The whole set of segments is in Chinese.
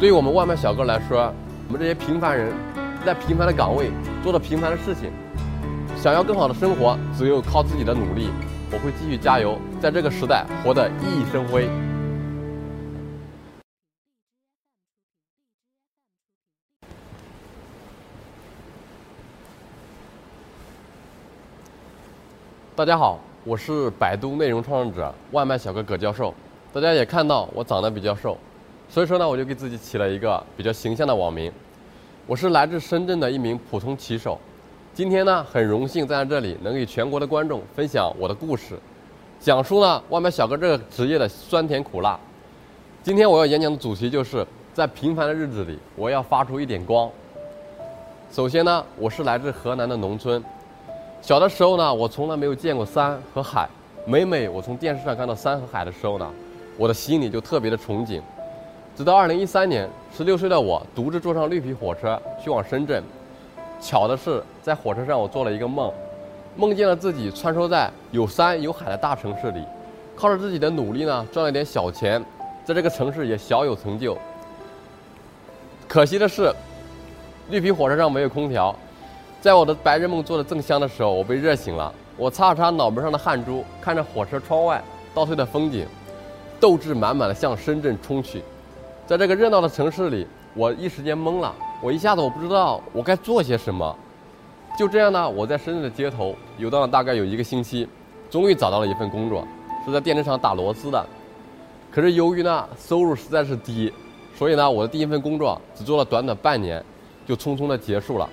对于我们外卖小哥来说，我们这些平凡人，在平凡的岗位做着平凡的事情，想要更好的生活，只有靠自己的努力。我会继续加油，在这个时代活得熠熠生辉。大家好，我是百度内容创作者外卖小哥葛教授。大家也看到我长得比较瘦，所以说呢，我就给自己起了一个比较形象的网名。我是来自深圳的一名普通骑手，今天呢，很荣幸站在这里能给全国的观众分享我的故事，讲述呢外卖小哥这个职业的酸甜苦辣。今天我要演讲的主题就是在平凡的日子里，我要发出一点光。首先呢，我是来自河南的农村，小的时候呢，我从来没有见过山和海，每每我从电视上看到山和海的时候呢。我的心里就特别的憧憬，直到二零一三年，十六岁的我独自坐上绿皮火车去往深圳。巧的是，在火车上我做了一个梦，梦见了自己穿梭在有山有海的大城市里，靠着自己的努力呢赚了点小钱，在这个城市也小有成就。可惜的是，绿皮火车上没有空调，在我的白日梦做的正香的时候，我被热醒了。我擦了擦脑门上的汗珠，看着火车窗外倒退的风景。斗志满满的向深圳冲去，在这个热闹的城市里，我一时间懵了，我一下子我不知道我该做些什么。就这样呢，我在深圳的街头游荡了大概有一个星期，终于找到了一份工作，是在电子厂打螺丝的。可是由于呢收入实在是低，所以呢我的第一份工作只做了短短半年，就匆匆的结束了。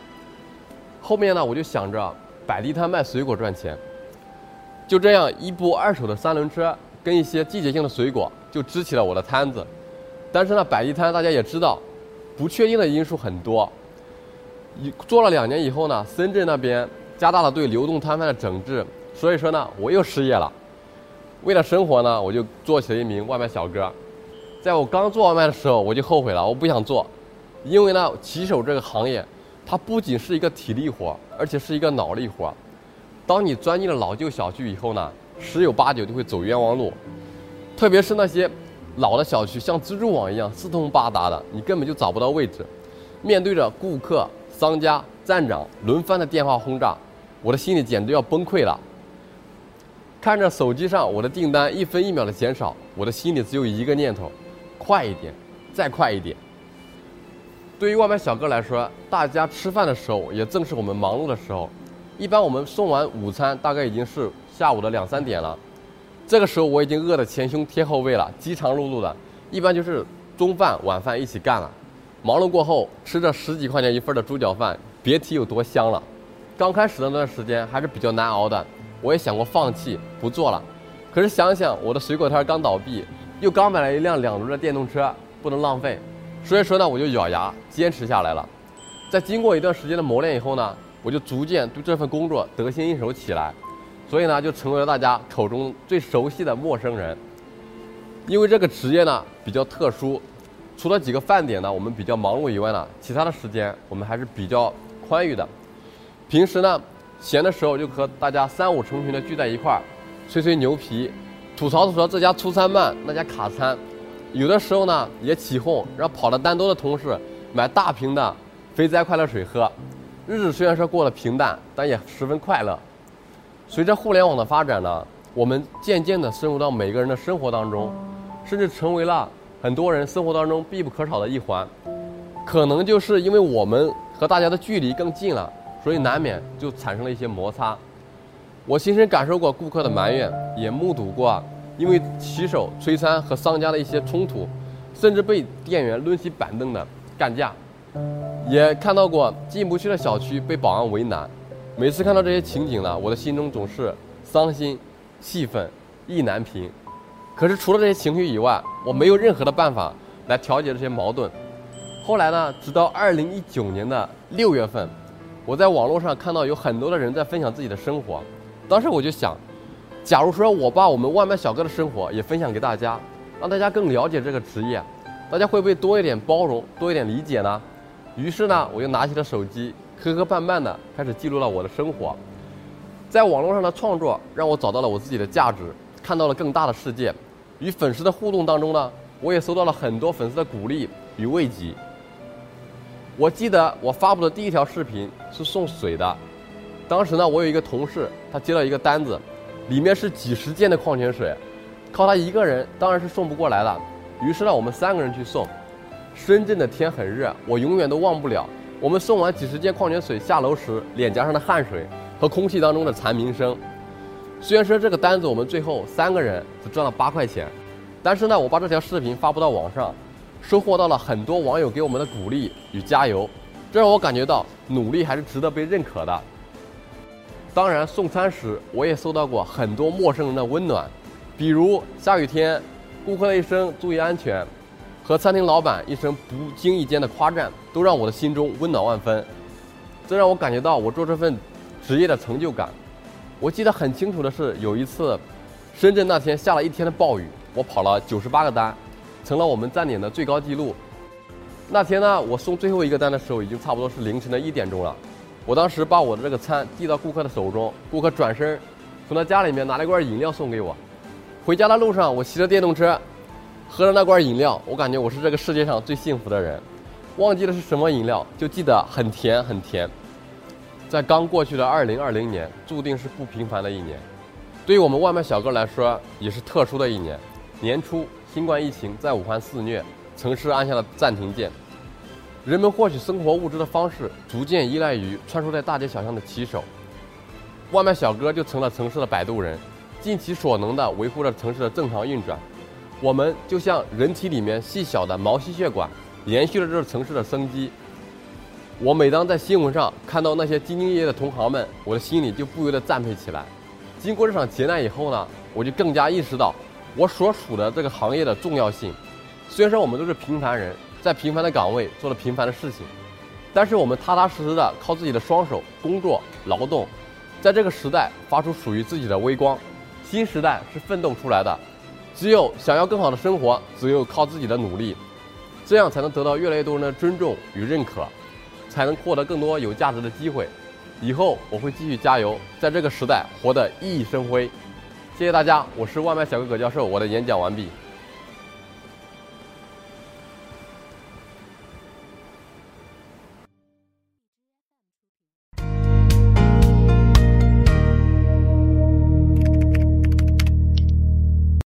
后面呢我就想着摆地摊卖水果赚钱。就这样一部二手的三轮车。跟一些季节性的水果就支起了我的摊子，但是呢，摆地摊大家也知道，不确定的因素很多。一做了两年以后呢，深圳那边加大了对流动摊贩的整治，所以说呢，我又失业了。为了生活呢，我就做起了一名外卖小哥。在我刚做外卖的时候，我就后悔了，我不想做，因为呢，骑手这个行业，它不仅是一个体力活，而且是一个脑力活。当你钻进了老旧小区以后呢？十有八九就会走冤枉路，特别是那些老的小区，像蜘蛛网一样四通八达的，你根本就找不到位置。面对着顾客、商家、站长轮番的电话轰炸，我的心里简直要崩溃了。看着手机上我的订单一分一秒的减少，我的心里只有一个念头：快一点，再快一点。对于外卖小哥来说，大家吃饭的时候也正是我们忙碌的时候。一般我们送完午餐，大概已经是。下午的两三点了，这个时候我已经饿得前胸贴后背了，饥肠辘辘的。一般就是中饭、晚饭一起干了。忙碌过后，吃着十几块钱一份的猪脚饭，别提有多香了。刚开始的那段时间还是比较难熬的，我也想过放弃不做了。可是想想我的水果摊刚倒闭，又刚买了一辆两轮的电动车，不能浪费，所以说呢，我就咬牙坚持下来了。在经过一段时间的磨练以后呢，我就逐渐对这份工作得心应手起来。所以呢，就成为了大家口中最熟悉的陌生人。因为这个职业呢比较特殊，除了几个饭点呢我们比较忙碌以外呢，其他的时间我们还是比较宽裕的。平时呢闲的时候就和大家三五成群的聚在一块儿，吹吹牛皮，吐槽吐槽这家出餐慢，那家卡餐。有的时候呢也起哄，让跑的单多的同事买大瓶的肥宅快乐水喝。日子虽然说过得平淡，但也十分快乐。随着互联网的发展呢，我们渐渐地深入到每个人的生活当中，甚至成为了很多人生活当中必不可少的一环。可能就是因为我们和大家的距离更近了，所以难免就产生了一些摩擦。我亲身感受过顾客的埋怨，也目睹过因为骑手催餐和商家的一些冲突，甚至被店员抡起板凳的干架，也看到过进不去的小区被保安为难。每次看到这些情景呢，我的心中总是伤心、气愤、意难平。可是除了这些情绪以外，我没有任何的办法来调节这些矛盾。后来呢，直到二零一九年的六月份，我在网络上看到有很多的人在分享自己的生活。当时我就想，假如说我把我们外卖小哥的生活也分享给大家，让大家更了解这个职业，大家会不会多一点包容，多一点理解呢？于是呢，我就拿起了手机。磕磕绊绊的开始记录了我的生活，在网络上的创作让我找到了我自己的价值，看到了更大的世界。与粉丝的互动当中呢，我也收到了很多粉丝的鼓励，与慰藉。我记得我发布的第一条视频是送水的，当时呢，我有一个同事，他接到一个单子，里面是几十件的矿泉水，靠他一个人当然是送不过来了。于是呢，我们三个人去送。深圳的天很热，我永远都忘不了我们送完几十件矿泉水下楼时脸颊上的汗水和空气当中的蝉鸣声。虽然说这个单子我们最后三个人只赚了八块钱，但是呢，我把这条视频发布到网上。收获到了很多网友给我们的鼓励与加油，这让我感觉到努力还是值得被认可的。当然，送餐时我也收到过很多陌生人的温暖，比如下雨天顾客的一声“注意安全”和餐厅老板一声不经意间的夸赞，都让我的心中温暖万分。这让我感觉到我做这份职业的成就感。我记得很清楚的是，有一次深圳那天下了一天的暴雨，我跑了九十八个单。成了我们站点的最高纪录。那天呢，我送最后一个单的时候，已经差不多是凌晨的一点钟了。我当时把我的这个餐递到顾客的手中，顾客转身从他家里面拿了一罐饮料送给我。回家的路上，我骑着电动车，喝了那罐饮料，我感觉我是这个世界上最幸福的人。忘记了是什么饮料，就记得很甜很甜。在刚过去的二零二零年，注定是不平凡的一年，对于我们外卖小哥来说，也是特殊的一年。年初。新冠疫情在武汉肆虐，城市按下了暂停键。人们获取生活物资的方式逐渐依赖于穿梭在大街小巷的骑手，外卖小哥就成了城市的摆渡人，尽其所能地维护着城市的正常运转。我们就像人体里面细小的毛细血管，延续了这个城市的生机。我每当在新闻上看到那些兢兢业业的同行们，我的心里就不由得赞佩起来。经过这场劫难以后呢，我就更加意识到。我所处的这个行业的重要性，虽然说我们都是平凡人，在平凡的岗位做了平凡的事情，但是我们踏踏实实的靠自己的双手工作劳动，在这个时代发出属于自己的微光。新时代是奋斗出来的，只有想要更好的生活，只有靠自己的努力，这样才能得到越来越多人的尊重与认可，才能获得更多有价值的机会。以后我会继续加油，在这个时代活得熠熠生辉。谢谢大家，我是外卖小哥葛教授，我的演讲完毕。